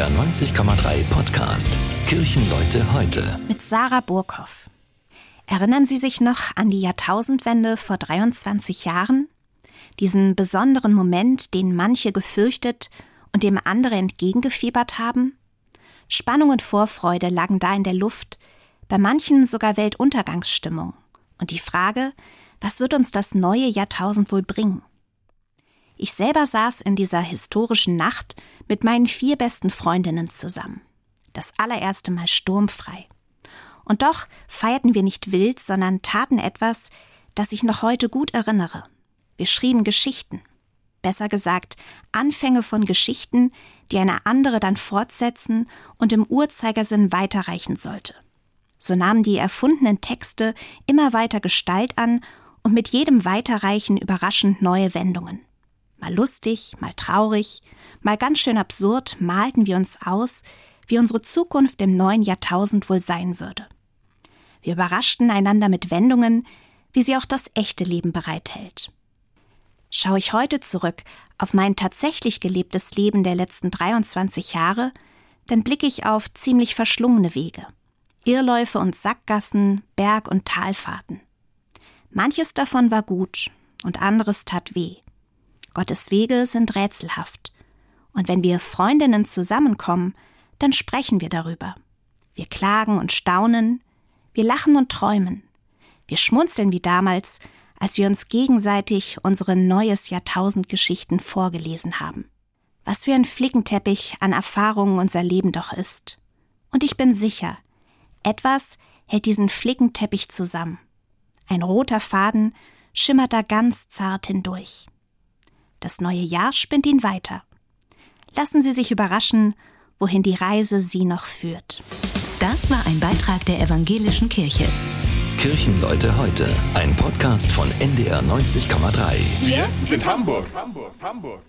NDR 90,3 Podcast Kirchenleute heute. Mit Sarah Burkhoff. Erinnern Sie sich noch an die Jahrtausendwende vor 23 Jahren? Diesen besonderen Moment, den manche gefürchtet und dem andere entgegengefiebert haben? Spannung und Vorfreude lagen da in der Luft, bei manchen sogar Weltuntergangsstimmung. Und die Frage, was wird uns das neue Jahrtausend wohl bringen? Ich selber saß in dieser historischen Nacht mit meinen vier besten Freundinnen zusammen. Das allererste Mal sturmfrei. Und doch feierten wir nicht wild, sondern taten etwas, das ich noch heute gut erinnere. Wir schrieben Geschichten. Besser gesagt, Anfänge von Geschichten, die eine andere dann fortsetzen und im Uhrzeigersinn weiterreichen sollte. So nahmen die erfundenen Texte immer weiter Gestalt an und mit jedem Weiterreichen überraschend neue Wendungen. Mal lustig, mal traurig, mal ganz schön absurd malten wir uns aus, wie unsere Zukunft im neuen Jahrtausend wohl sein würde. Wir überraschten einander mit Wendungen, wie sie auch das echte Leben bereithält. Schaue ich heute zurück auf mein tatsächlich gelebtes Leben der letzten 23 Jahre, dann blicke ich auf ziemlich verschlungene Wege. Irrläufe und Sackgassen, Berg- und Talfahrten. Manches davon war gut und anderes tat weh. Gottes Wege sind rätselhaft. Und wenn wir Freundinnen zusammenkommen, dann sprechen wir darüber. Wir klagen und staunen, wir lachen und träumen. Wir schmunzeln wie damals, als wir uns gegenseitig unsere neues Jahrtausend Geschichten vorgelesen haben. Was für ein Flickenteppich an Erfahrungen unser Leben doch ist. Und ich bin sicher, etwas hält diesen Flickenteppich zusammen. Ein roter Faden schimmert da ganz zart hindurch. Das neue Jahr spinnt ihn weiter. Lassen Sie sich überraschen, wohin die Reise Sie noch führt. Das war ein Beitrag der Evangelischen Kirche. Kirchenleute heute, ein Podcast von NDR 90,3. Wir sind Hamburg. Hamburg, Hamburg.